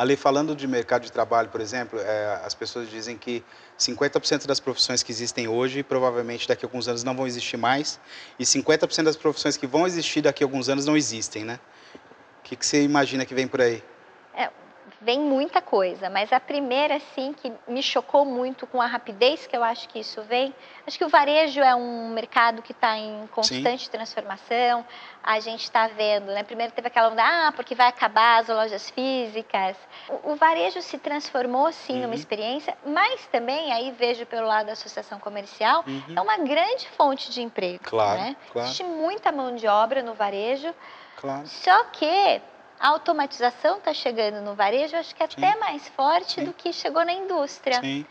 Ali, falando de mercado de trabalho, por exemplo, é, as pessoas dizem que 50% das profissões que existem hoje, provavelmente daqui a alguns anos não vão existir mais, e 50% das profissões que vão existir daqui a alguns anos não existem, né? O que, que você imagina que vem por aí? Vem muita coisa, mas a primeira, assim, que me chocou muito com a rapidez que eu acho que isso vem, acho que o varejo é um mercado que está em constante Sim. transformação, a gente está vendo, né, primeiro teve aquela onda, ah, porque vai acabar as lojas físicas, o, o varejo se transformou, sim, uhum. numa experiência, mas também, aí vejo pelo lado da associação comercial, uhum. é uma grande fonte de emprego, claro, né? Claro. Existe muita mão de obra no varejo, Claro. Só que a automatização está chegando no varejo, acho que é até mais forte Sim. do que chegou na indústria. Sim.